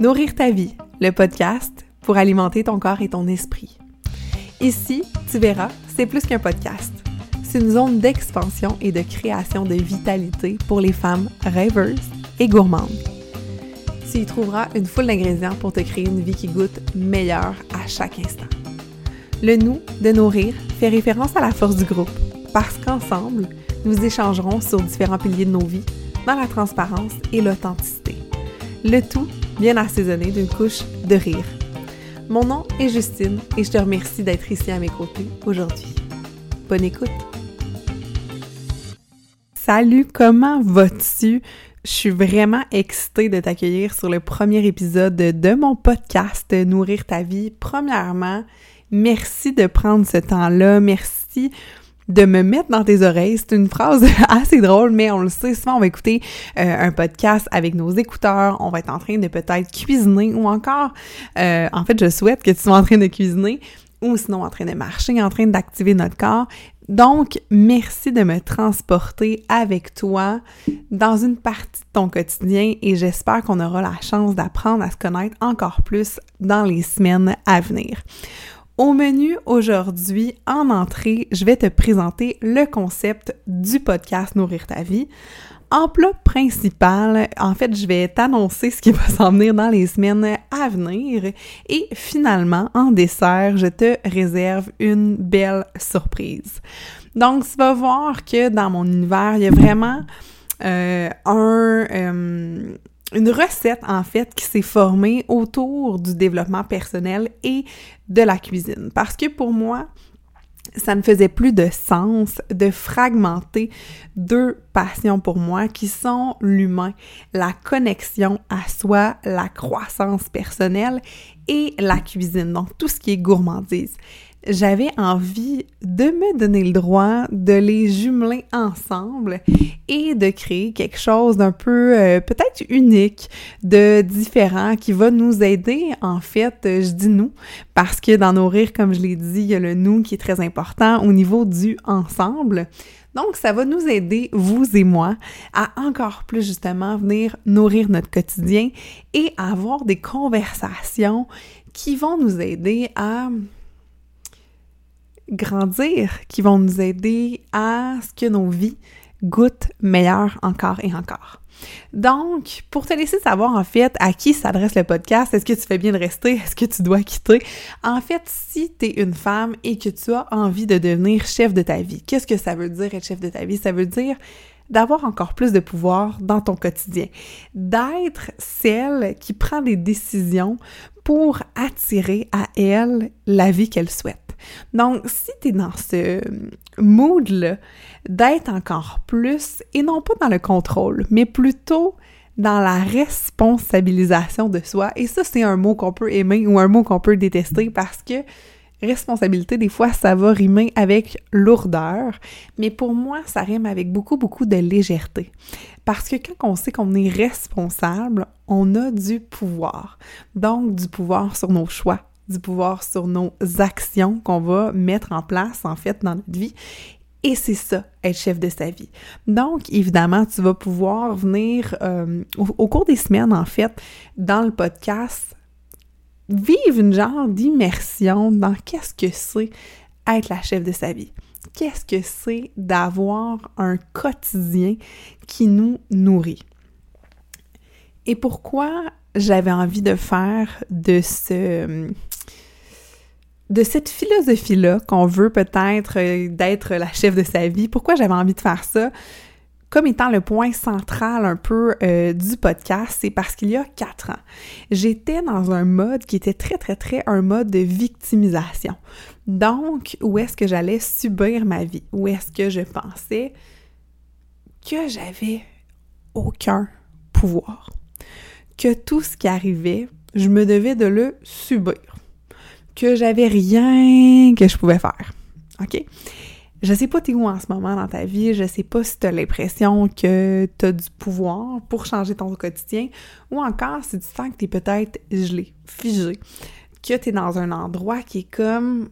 Nourrir ta vie, le podcast pour alimenter ton corps et ton esprit. Ici, tu verras, c'est plus qu'un podcast. C'est une zone d'expansion et de création de vitalité pour les femmes rêveuses et gourmandes. Tu y trouveras une foule d'ingrédients pour te créer une vie qui goûte meilleure à chaque instant. Le nous de nourrir fait référence à la force du groupe, parce qu'ensemble, nous échangerons sur différents piliers de nos vies dans la transparence et l'authenticité. Le tout bien assaisonné d'une couche de rire. Mon nom est Justine et je te remercie d'être ici à mes côtés aujourd'hui. Bonne écoute! Salut, comment vas-tu? Je suis vraiment excitée de t'accueillir sur le premier épisode de mon podcast Nourrir ta vie. Premièrement, merci de prendre ce temps-là. Merci de me mettre dans tes oreilles. C'est une phrase assez drôle, mais on le sait, souvent on va écouter euh, un podcast avec nos écouteurs, on va être en train de peut-être cuisiner ou encore, euh, en fait, je souhaite que tu sois en train de cuisiner ou sinon en train de marcher, en train d'activer notre corps. Donc, merci de me transporter avec toi dans une partie de ton quotidien et j'espère qu'on aura la chance d'apprendre à se connaître encore plus dans les semaines à venir. Au menu aujourd'hui, en entrée, je vais te présenter le concept du podcast Nourrir ta vie. En plat principal, en fait, je vais t'annoncer ce qui va s'en venir dans les semaines à venir. Et finalement, en dessert, je te réserve une belle surprise. Donc, tu vas voir que dans mon univers, il y a vraiment euh, un... Euh, une recette en fait qui s'est formée autour du développement personnel et de la cuisine. Parce que pour moi, ça ne faisait plus de sens de fragmenter deux passions pour moi qui sont l'humain, la connexion à soi, la croissance personnelle et la cuisine, donc tout ce qui est gourmandise j'avais envie de me donner le droit de les jumeler ensemble et de créer quelque chose d'un peu euh, peut-être unique, de différent, qui va nous aider, en fait, je dis nous, parce que dans Nourrir, comme je l'ai dit, il y a le nous qui est très important au niveau du ensemble. Donc, ça va nous aider, vous et moi, à encore plus justement venir nourrir notre quotidien et avoir des conversations qui vont nous aider à grandir, qui vont nous aider à ce que nos vies goûtent meilleur encore et encore. Donc, pour te laisser savoir en fait à qui s'adresse le podcast, est-ce que tu fais bien de rester, est-ce que tu dois quitter? En fait, si tu es une femme et que tu as envie de devenir chef de ta vie, qu'est-ce que ça veut dire être chef de ta vie? Ça veut dire d'avoir encore plus de pouvoir dans ton quotidien, d'être celle qui prend des décisions pour attirer à elle la vie qu'elle souhaite. Donc, si tu es dans ce mood-là d'être encore plus, et non pas dans le contrôle, mais plutôt dans la responsabilisation de soi, et ça, c'est un mot qu'on peut aimer ou un mot qu'on peut détester parce que responsabilité, des fois, ça va rimer avec lourdeur, mais pour moi, ça rime avec beaucoup, beaucoup de légèreté. Parce que quand on sait qu'on est responsable, on a du pouvoir. Donc, du pouvoir sur nos choix, du pouvoir sur nos actions qu'on va mettre en place, en fait, dans notre vie. Et c'est ça, être chef de sa vie. Donc, évidemment, tu vas pouvoir venir euh, au, cours des semaines, en fait, dans le podcast, vivre une genre d'immersion dans qu'est-ce que c'est être la chef de sa vie. Qu'est-ce que c'est d'avoir un quotidien qui nous nourrit? Et pourquoi j'avais envie de faire de ce de cette philosophie-là qu'on veut peut-être euh, d'être la chef de sa vie. Pourquoi j'avais envie de faire ça? Comme étant le point central un peu euh, du podcast, c'est parce qu'il y a quatre ans, j'étais dans un mode qui était très, très, très un mode de victimisation. Donc, où est-ce que j'allais subir ma vie? Où est-ce que je pensais que j'avais aucun pouvoir? Que tout ce qui arrivait, je me devais de le subir que j'avais rien que je pouvais faire. OK? Je sais pas t'es où en ce moment dans ta vie, je sais pas si t'as l'impression que t'as du pouvoir pour changer ton quotidien, ou encore si tu sens que t'es peut-être gelé, figé, que t'es dans un endroit qui est comme,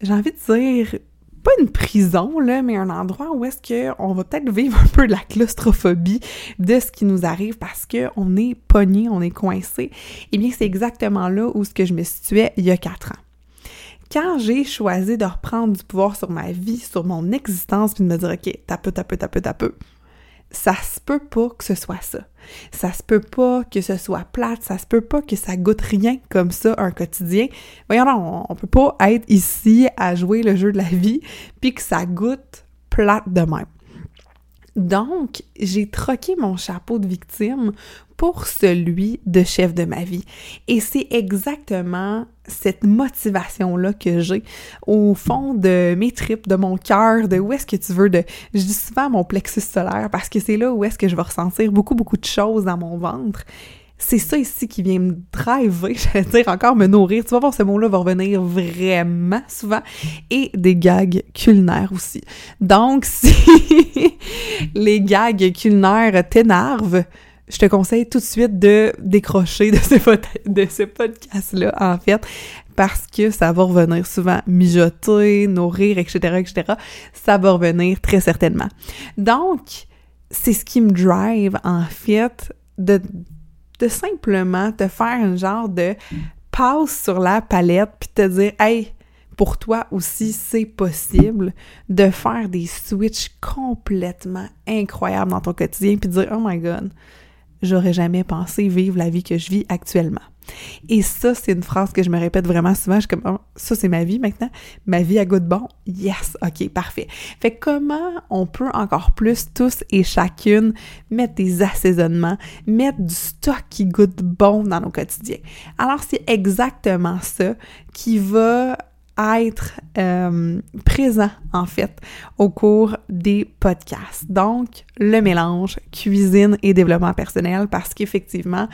j'ai envie de dire, pas une prison, là, mais un endroit où est-ce qu'on va peut-être vivre un peu de la claustrophobie de ce qui nous arrive parce qu'on est pogné, on est coincé. Eh bien, c'est exactement là où que je me situais il y a quatre ans quand j'ai choisi de reprendre du pouvoir sur ma vie, sur mon existence, puis de me dire, OK, t'as peu, t'as peu, t'as peu, t'as peu, ça se peut pas que ce soit ça. Ça se peut pas que ce soit plate, ça se peut pas que ça goûte rien comme ça un quotidien. Voyons, non, on peut pas être ici à jouer le jeu de la vie puis que ça goûte plate de même. Donc, j'ai troqué mon chapeau de victime pour celui de chef de ma vie. Et c'est exactement cette motivation-là que j'ai au fond de mes tripes, de mon cœur, de où est-ce que tu veux, de, je dis souvent mon plexus solaire parce que c'est là où est-ce que je vais ressentir beaucoup, beaucoup de choses dans mon ventre c'est ça ici qui vient me driver, j'allais dire encore me nourrir. Tu vas voir, ce mot-là va revenir vraiment souvent. Et des gags culinaires aussi. Donc, si les gags culinaires t'énervent, je te conseille tout de suite de décrocher de ce, de podcast-là, en fait, parce que ça va revenir souvent mijoter, nourrir, etc., etc. Ça va revenir très certainement. Donc, c'est ce qui me drive, en fait, de de simplement te faire un genre de passe sur la palette puis te dire hey pour toi aussi c'est possible de faire des switches complètement incroyables dans ton quotidien puis dire oh my god j'aurais jamais pensé vivre la vie que je vis actuellement. Et ça, c'est une phrase que je me répète vraiment souvent. Je suis comme, oh, ça, c'est ma vie maintenant. Ma vie à goût de bon? Yes! OK, parfait. Fait comment on peut encore plus, tous et chacune, mettre des assaisonnements, mettre du stock qui goûte bon dans nos quotidiens? Alors, c'est exactement ça qui va être euh, présent en fait au cours des podcasts. Donc le mélange cuisine et développement personnel parce qu'effectivement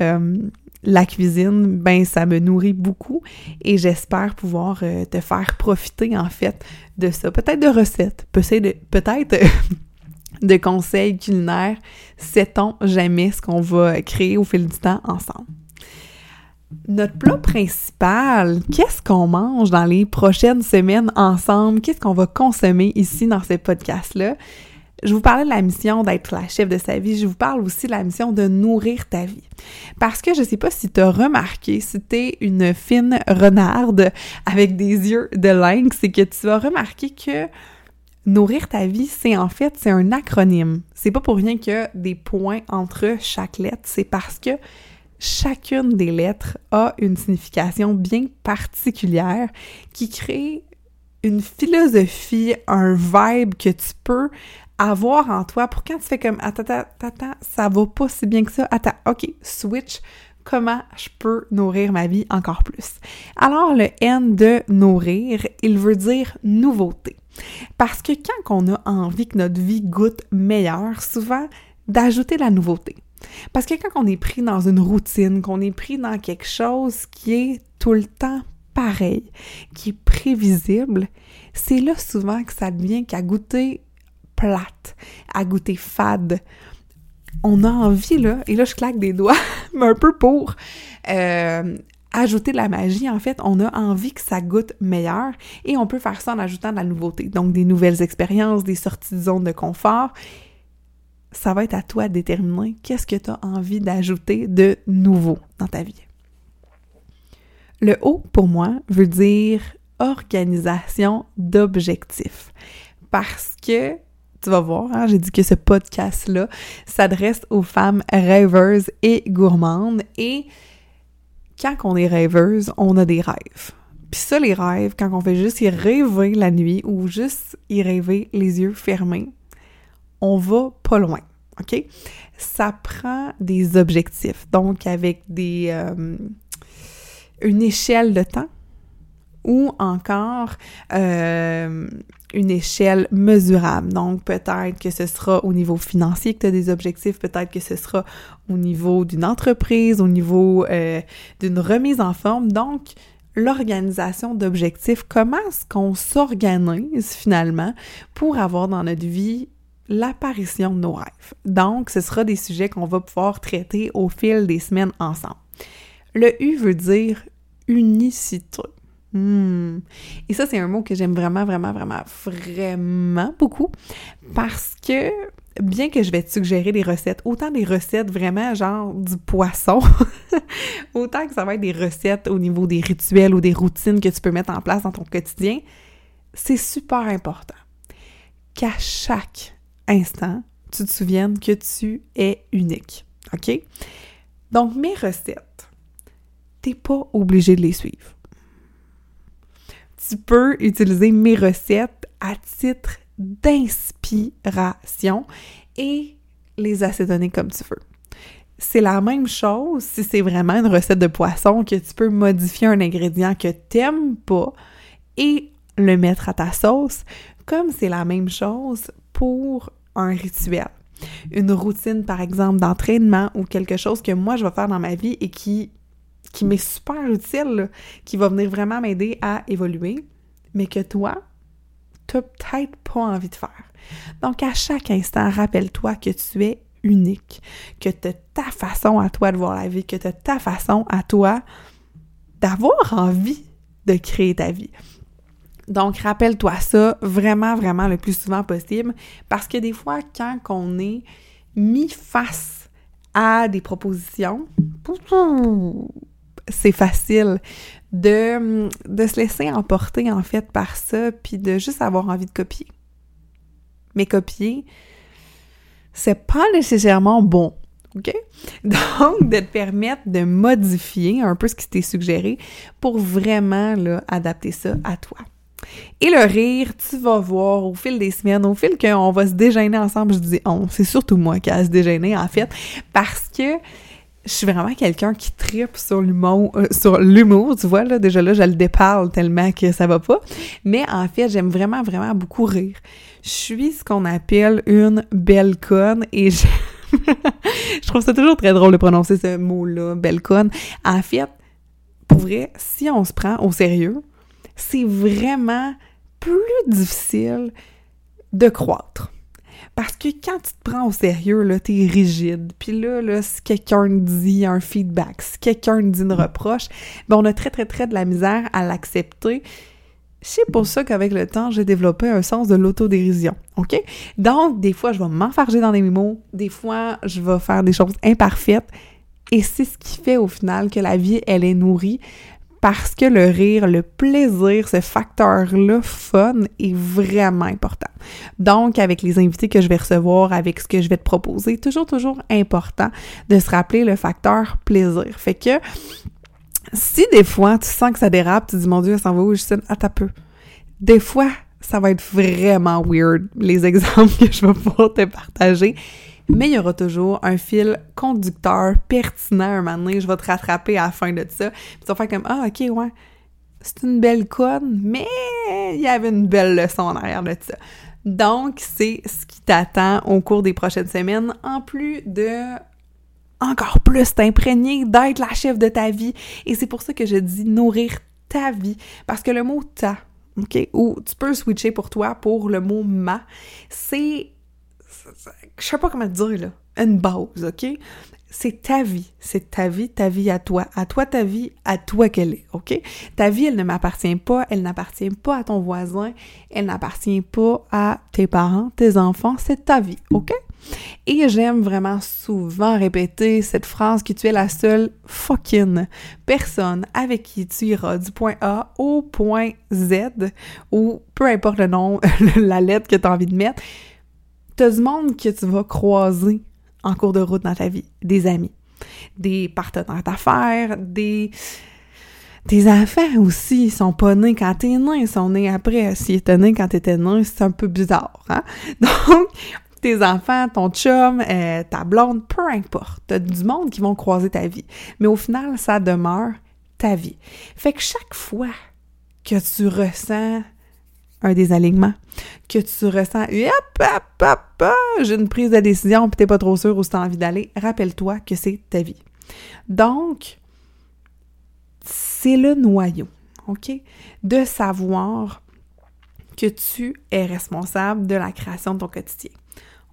euh, la cuisine, ben ça me nourrit beaucoup et j'espère pouvoir euh, te faire profiter en fait de ça. Peut-être de recettes, peut-être peut-être de conseils culinaires. Sait-on jamais ce qu'on va créer au fil du temps ensemble? Notre plat principal, qu'est-ce qu'on mange dans les prochaines semaines ensemble? Qu'est-ce qu'on va consommer ici dans ce podcast-là? Je vous parlais de la mission d'être la chef de sa vie. Je vous parle aussi de la mission de nourrir ta vie. Parce que je sais pas si tu as remarqué, si tu es une fine renarde avec des yeux de lynx, c'est que tu as remarqué que nourrir ta vie, c'est en fait, c'est un acronyme. C'est pas pour rien qu'il y a des points entre chaque lettre. C'est parce que chacune des lettres a une signification bien particulière qui crée une philosophie, un vibe que tu peux avoir en toi pour quand tu fais comme attends, attends, attends, ça va pas si bien que ça. Attends, ok, switch. Comment je peux nourrir ma vie encore plus? Alors, le N de nourrir, il veut dire nouveauté. Parce que quand on a envie que notre vie goûte meilleur, souvent, d'ajouter la nouveauté. Parce que quand on est pris dans une routine, qu'on est pris dans quelque chose qui est tout le temps pareil, qui est prévisible, c'est là souvent que ça devient qu'à goûter plate, à goûter fade. On a envie, là, et là je claque des doigts, mais un peu pour euh, ajouter de la magie, en fait, on a envie que ça goûte meilleur et on peut faire ça en ajoutant de la nouveauté. Donc des nouvelles expériences, des sorties de zone de confort ça va être à toi de déterminer qu'est-ce que tu as envie d'ajouter de nouveau dans ta vie. Le O, pour moi, veut dire organisation d'objectifs. Parce que, tu vas voir, hein, j'ai dit que ce podcast-là s'adresse aux femmes rêveuses et gourmandes. Et quand on est rêveuse, on a des rêves. Puis ça, les rêves, quand on fait juste y rêver la nuit ou juste y rêver les yeux fermés, on va pas loin. OK? Ça prend des objectifs, donc avec des euh, une échelle de temps ou encore euh, une échelle mesurable. Donc peut-être que ce sera au niveau financier que tu as des objectifs, peut-être que ce sera au niveau d'une entreprise, au niveau euh, d'une remise en forme. Donc l'organisation d'objectifs, comment est-ce qu'on s'organise finalement pour avoir dans notre vie l'apparition de nos rêves. Donc, ce sera des sujets qu'on va pouvoir traiter au fil des semaines ensemble. Le U veut dire unicité. Hmm. Et ça, c'est un mot que j'aime vraiment, vraiment, vraiment, vraiment beaucoup parce que bien que je vais te suggérer des recettes, autant des recettes vraiment genre du poisson, autant que ça va être des recettes au niveau des rituels ou des routines que tu peux mettre en place dans ton quotidien, c'est super important qu'à chaque instant, tu te souviennes que tu es unique. OK? Donc, mes recettes, t'es pas obligé de les suivre tu peux utiliser mes recettes à titre d'inspiration et les assaisonner comme tu veux. C'est la même chose si c'est vraiment une recette de poisson que tu peux modifier un ingrédient que t'aimes pas et le mettre à ta sauce, comme c'est la même chose pour un rituel. Une routine, par exemple, d'entraînement ou quelque chose que moi je vais faire dans ma vie et qui qui m'est super utile, qui va venir vraiment m'aider à évoluer, mais que toi, tu n'as peut-être pas envie de faire. Donc, à chaque instant, rappelle-toi que tu es unique, que tu as ta façon à toi de voir la vie, que tu as ta façon à toi d'avoir envie de créer ta vie. Donc, rappelle-toi ça vraiment, vraiment le plus souvent possible, parce que des fois, quand on est mis face à des propositions, c'est facile de, se laisser emporter en fait par ça, puis de juste avoir envie de copier. Mais copier, c'est pas nécessairement bon. OK? Donc, de te permettre de modifier un peu ce qui t'est suggéré pour vraiment adapter ça à toi. Et le rire, tu vas voir au fil des semaines, au fil qu'on va se déjeuner ensemble, je dis on, c'est surtout moi qui a se déjeuner en fait, parce que je suis vraiment quelqu'un qui tripe sur l'humour, euh, sur l'humour, tu vois, là, déjà là, je le déparle tellement que ça va pas. Mais en fait, j'aime vraiment, vraiment beaucoup rire. Je suis ce qu'on appelle une belle conne et je trouve ça toujours très drôle de prononcer ce mot-là, belle conne. En fait, pour vrai, si on se prend au sérieux, c'est vraiment plus difficile de croître. Parce que quand tu te prends au sérieux, là, t'es rigide. Puis là, là, si quelqu'un dit un feedback, si quelqu'un dit une reproche, ben on a très, très, très de la misère à l'accepter. C'est pour ça qu'avec le temps, j'ai développé un sens de l'autodérision, OK? Donc, des fois, je vais m'enfarger dans les mots, des fois, je vais faire des choses imparfaites, et c'est ce qui fait au final que la vie, elle est nourrie parce que le rire, le plaisir, ce facteur-là fun est vraiment important. Donc, avec les invités que je vais recevoir, avec ce que je vais te proposer, toujours, toujours important de se rappeler le facteur plaisir. Fait que si des fois tu sens que ça dérape, tu dis mon Dieu, ça va où, Justine? Ah, t'as peu. Des fois, ça va être vraiment weird, les exemples que je vais pouvoir te partager mais il y aura toujours un fil conducteur pertinent un moment donné. Je vais te rattraper à la fin de ça. Puis tu vas faire comme Ah, ok, ouais, c'est une belle conne, mais il y avait une belle leçon en arrière de ça. Donc, c'est ce qui t'attend au cours des prochaines semaines, en plus de encore plus t'imprégner d'être la chef de ta vie. Et c'est pour ça que je dis nourrir ta vie. Parce que le mot ta, OK, ou tu peux switcher pour toi pour le mot ma, c'est je sais pas comment te dire, là, une base, OK? C'est ta vie, c'est ta vie, ta vie à toi, à toi ta vie, à toi qu'elle est, OK? Ta vie, elle ne m'appartient pas, elle n'appartient pas à ton voisin, elle n'appartient pas à tes parents, tes enfants, c'est ta vie, OK? Et j'aime vraiment souvent répéter cette phrase que tu es la seule fucking personne avec qui tu iras du point A au point Z, ou peu importe le nom, la lettre que tu as envie de mettre, T'as du monde que tu vas croiser en cours de route dans ta vie, des amis, des partenaires d'affaires, des tes enfants aussi, ils sont pas nés quand t'es né, ils sont nés après. S'ils étaient nés quand t'étais né, c'est un peu bizarre, hein? Donc, tes enfants, ton chum, euh, ta blonde, peu importe. T'as du monde qui vont croiser ta vie. Mais au final, ça demeure ta vie. Fait que chaque fois que tu ressens un désalignement, que tu ressens, hop, hop, hop, j'ai une prise de décision, puis t'es pas trop sûr où tu as envie d'aller, rappelle-toi que c'est ta vie. Donc, c'est le noyau, OK? De savoir que tu es responsable de la création de ton quotidien.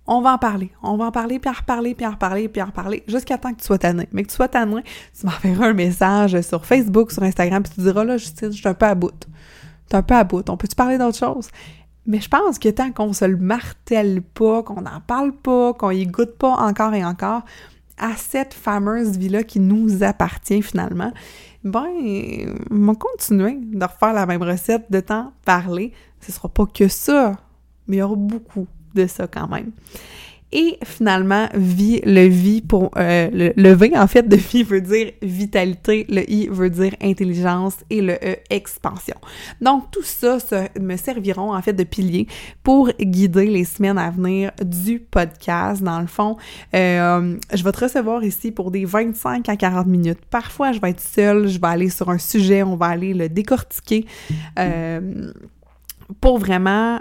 on va en parler. On va en parler, puis en reparler, puis en reparler, puis en reparler, jusqu'à temps que tu sois tanné. Mais que tu sois tanné, tu m'enverras un message sur Facebook, sur Instagram, puis tu diras, là, Justine, je suis un peu à bout. Tu un peu à bout. On peut-tu parler d'autre chose? Mais je pense que tant qu'on se le martèle pas, qu'on n'en parle pas, qu'on y goûte pas encore et encore à cette fameuse vie-là qui nous appartient finalement, ben, on continuer de refaire la même recette, de temps parler. Ce sera pas que ça, mais il y aura beaucoup de ça quand même. Et finalement, vie, le vie pour euh, le, V en fait de vie veut dire vitalité, le I veut dire intelligence et le E expansion. Donc tout ça, me serviront en fait de pilier pour guider les semaines à venir du podcast. Dans le fond, euh, je vais te recevoir ici pour des 25 à 40 minutes. Parfois, je vais être seule, je vais aller sur un sujet, on va aller le décortiquer euh, pour vraiment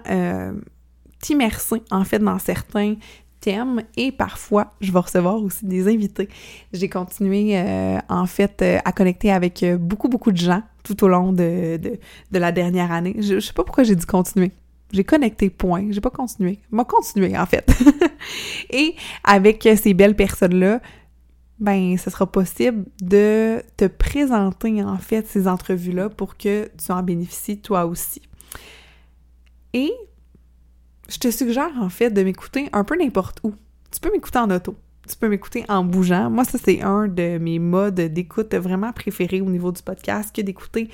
t'immerser en fait dans certains thèmes et parfois je vais recevoir aussi des invités. J'ai continué euh, en fait euh, à connecter avec euh, beaucoup beaucoup de gens tout au long de, de, la dernière année. Je, je sais pas pourquoi j'ai dit continuer. J'ai connecté, point. J'ai pas continué. M'a continué, en fait. et avec ces belles personnes-là, ben, ce sera possible de te présenter, en fait, ces entrevues-là pour que tu en bénéficies toi aussi. Et je te suggère en fait de m'écouter un peu n'importe où. Tu peux m'écouter en auto, tu peux m'écouter en bougeant. Moi, ça, c'est un de mes modes d'écoute vraiment préférés au niveau du podcast que d'écouter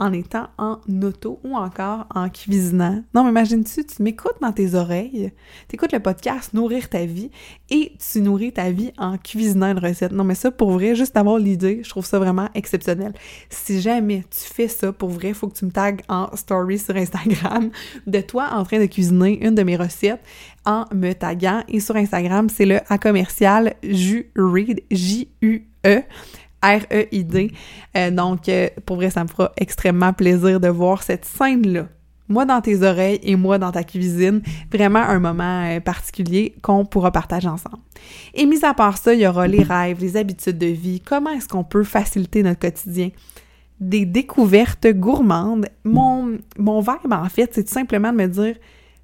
en étant en auto ou encore en cuisinant. Non, mais imagine-tu, tu m'écoutes dans tes oreilles, tu écoutes le podcast Nourrir ta vie et tu nourris ta vie en cuisinant une recette. Non, mais ça, pour vrai, juste avoir l'idée, je trouve ça vraiment exceptionnel. Si jamais tu fais ça, pour vrai, il faut que tu me tagues en story sur Instagram de toi en train de cuisiner une de mes recettes en me taguant. Et sur Instagram, c'est le à commercial J-U-E. R-E-I-D. Euh, donc, euh, pour vrai, ça me fera extrêmement plaisir de voir cette scène-là. Moi dans tes oreilles et moi dans ta cuisine. Vraiment un moment euh, particulier qu'on pourra partager ensemble. Et mis à part ça, il y aura les rêves, les habitudes de vie, comment est-ce qu'on peut faciliter notre quotidien? Des découvertes gourmandes. Mon, mon verbe, en fait, c'est tout simplement de me dire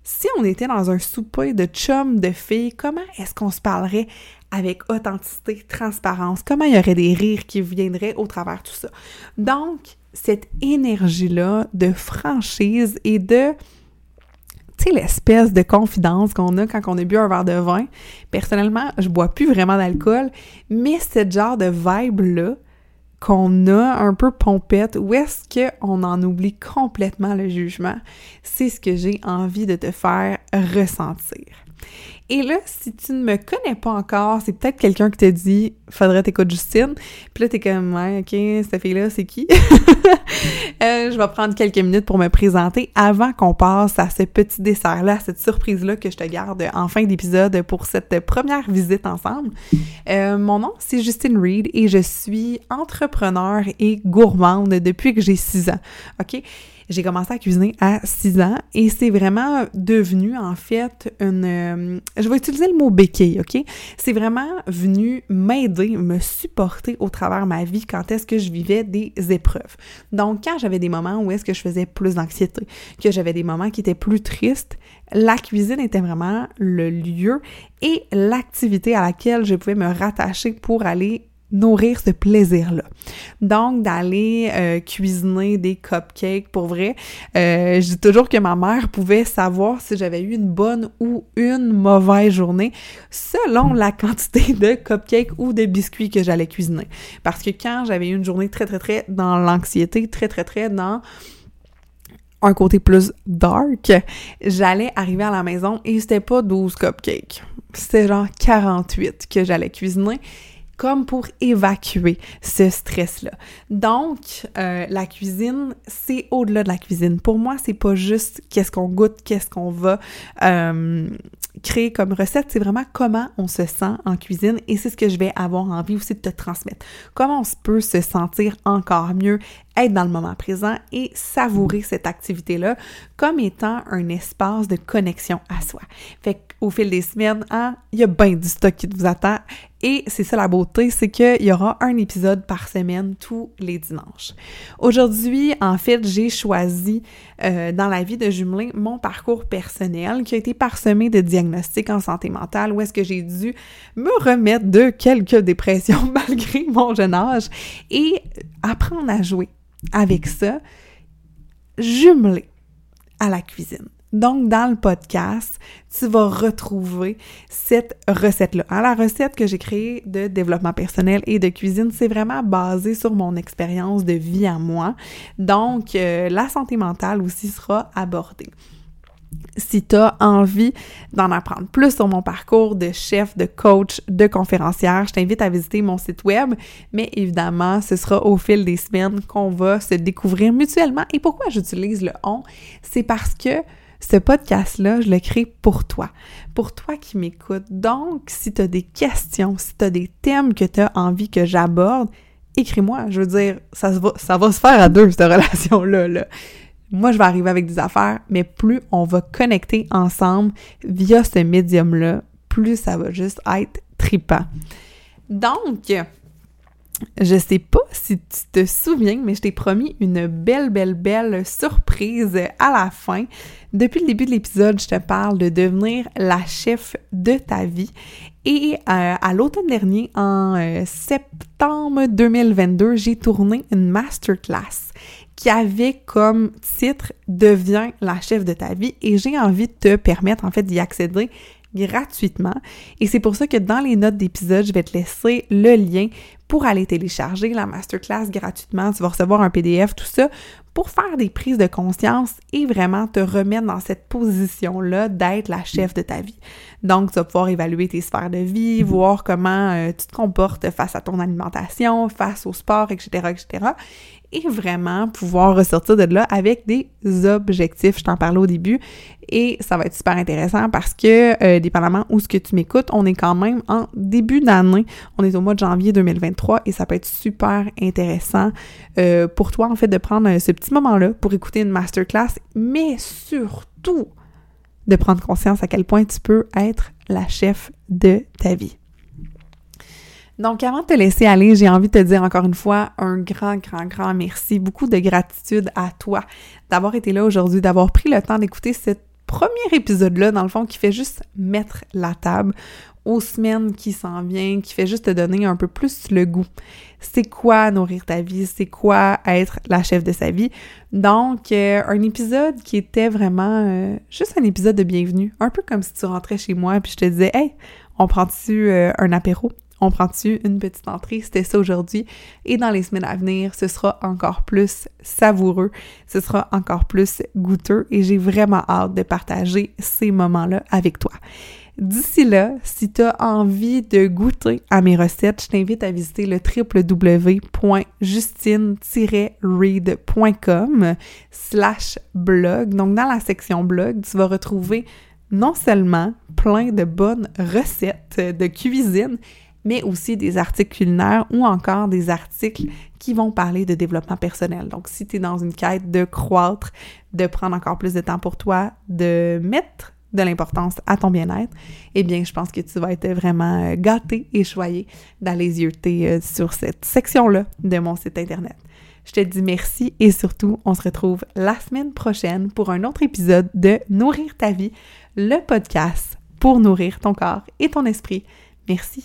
si on était dans un souper de chum de filles, comment est-ce qu'on se parlerait avec authenticité, transparence? Comment il y aurait des rires qui viendraient au travers de tout ça? Donc, cette énergie-là de franchise et de tu sais, l'espèce de confidence qu'on a quand on a bu un verre de vin. Personnellement, je bois plus vraiment d'alcool, mais ce genre de vibe-là, qu'on a un peu pompette, ou est-ce qu'on en oublie complètement le jugement? C'est ce que j'ai envie de te faire ressentir. Et là, si tu ne me connais pas encore, c'est peut-être quelqu'un qui t'a dit faudrait t'écouter Justine. Puis là, t'es comme ouais, ok, cette fille-là, c'est qui? Euh, je vais prendre quelques minutes pour me présenter avant qu'on passe à ce petit dessert-là, à cette surprise-là que je te garde en fin d'épisode pour cette première visite ensemble. Euh, mon nom, c'est Justine Reed et je suis entrepreneur et gourmande depuis que j'ai six ans. OK? J'ai commencé à cuisiner à 6 ans et c'est vraiment devenu en fait une... Euh, je vais utiliser le mot béquille, OK? C'est vraiment venu m'aider, me supporter au travers de ma vie quand est-ce que je vivais des épreuves. Donc quand j'avais des moments où est-ce que je faisais plus d'anxiété, que j'avais des moments qui étaient plus tristes, la cuisine était vraiment le lieu et l'activité à laquelle je pouvais me rattacher pour aller nourrir ce plaisir-là. Donc, d'aller euh, cuisiner des cupcakes, pour vrai, euh, je dis toujours que ma mère pouvait savoir si j'avais eu une bonne ou une mauvaise journée selon la quantité de cupcakes ou de biscuits que j'allais cuisiner. Parce que quand j'avais eu une journée très, très, très dans l'anxiété, très, très, très dans un côté plus dark, j'allais arriver à la maison et c'était pas 12 cupcakes. C'était genre 48 que j'allais cuisiner comme pour évacuer ce stress-là. Donc, euh, la cuisine, c'est au-delà de la cuisine. Pour moi, c'est pas juste qu'est-ce qu'on goûte, qu'est-ce qu'on va euh, créer comme recette, c'est vraiment comment on se sent en cuisine et c'est ce que je vais avoir envie aussi de te transmettre. Comment on peut se sentir encore mieux, être dans le moment présent et savourer cette activité-là comme étant un espace de connexion à soi. Fait qu'au fil des semaines, hein, il y a bien du stock qui vous attend Et c'est ça la beauté, c'est qu'il y aura un épisode par semaine tous les dimanches. Aujourd'hui, en fait, j'ai choisi euh, dans la vie de jumeler mon parcours personnel qui a été parsemé de diagnostics en santé mentale où est-ce que j'ai dû me remettre de quelques dépressions malgré mon jeune âge et apprendre à jouer avec ça, jumeler à la cuisine. Donc, dans le podcast, tu vas retrouver cette recette-là. Hein, la recette que j'ai créée de développement personnel et de cuisine, c'est vraiment basé sur mon expérience de vie à moi. Donc, euh, la santé mentale aussi sera abordée. Si tu as envie d'en apprendre plus sur mon parcours de chef, de coach, de conférencière, je t'invite à visiter mon site web, mais évidemment, ce sera au fil des semaines qu'on va se découvrir mutuellement. Et pourquoi j'utilise le on? C'est parce que ce podcast-là, je le crée pour toi, pour toi qui m'écoutes. Donc, si tu as des questions, si tu as des thèmes que tu as envie que j'aborde, écris-moi. Je veux dire, ça, va, ça va se faire à deux, cette relation-là. Là. Moi, je vais arriver avec des affaires, mais plus on va connecter ensemble via ce médium-là, plus ça va juste être tripant. Donc, je sais pas si tu te souviens, mais je t'ai promis une belle, belle, belle surprise à la fin. Depuis le début de l'épisode, je te parle de devenir la chef de ta vie. Et euh, à l'automne dernier, en euh, septembre 2022, j'ai tourné une masterclass qui avait comme titre Deviens la chef de ta vie et j'ai envie de te permettre en fait d'y accéder gratuitement. Et c'est pour ça que dans les notes d'épisode, je vais te laisser le lien pour aller télécharger la masterclass gratuitement. Tu vas recevoir un PDF, tout ça, pour faire des prises de conscience et vraiment te remettre dans cette position-là d'être la chef de ta vie. Donc, tu vas pouvoir évaluer tes sphères de vie, voir comment euh, tu te comportes face à ton alimentation, face au sport, etc., etc et vraiment pouvoir ressortir de là avec des objectifs. Je t'en parlais au début et ça va être super intéressant parce que, euh, dépendamment où ce que tu m'écoutes, on est quand même en début d'année. On est au mois de janvier 2023 et ça peut être super intéressant euh, pour toi, en fait, de prendre ce petit moment-là pour écouter une masterclass, mais surtout de prendre conscience à quel point tu peux être la chef de ta vie. Donc, avant de te laisser aller, j'ai envie de te dire encore une fois un grand, grand, grand merci. Beaucoup de gratitude à toi d'avoir été là aujourd'hui, d'avoir pris le temps d'écouter ce premier épisode-là, dans le fond, qui fait juste mettre la table aux semaines qui s'en viennent, qui fait juste te donner un peu plus le goût. C'est quoi nourrir ta vie? C'est quoi être la chef de sa vie? Donc, euh, un épisode qui était vraiment euh, juste un épisode de bienvenue. Un peu comme si tu rentrais chez moi puis je te disais, hey, on prend-tu euh, un apéro? On prend-tu une petite entrée? C'était ça aujourd'hui. Et dans les semaines à venir, ce sera encore plus savoureux, ce sera encore plus goûteux et j'ai vraiment hâte de partager ces moments-là avec toi. D'ici là, si tu as envie de goûter à mes recettes, je t'invite à visiter le www.justine-read.com slash blog. Donc, dans la section blog, tu vas retrouver non seulement plein de bonnes recettes de cuisine, mais aussi des articles culinaires ou encore des articles qui vont parler de développement personnel. Donc, si tu es dans une quête de croître, de prendre encore plus de temps pour toi, de mettre de l'importance à ton bien-être, eh bien, je pense que tu vas être vraiment euh, gâté et choyé d'aller yeuter euh, sur cette section-là de mon site Internet. Je te dis merci et surtout, on se retrouve la semaine prochaine pour un autre épisode de Nourrir ta vie, le podcast pour nourrir ton corps et ton esprit. Merci.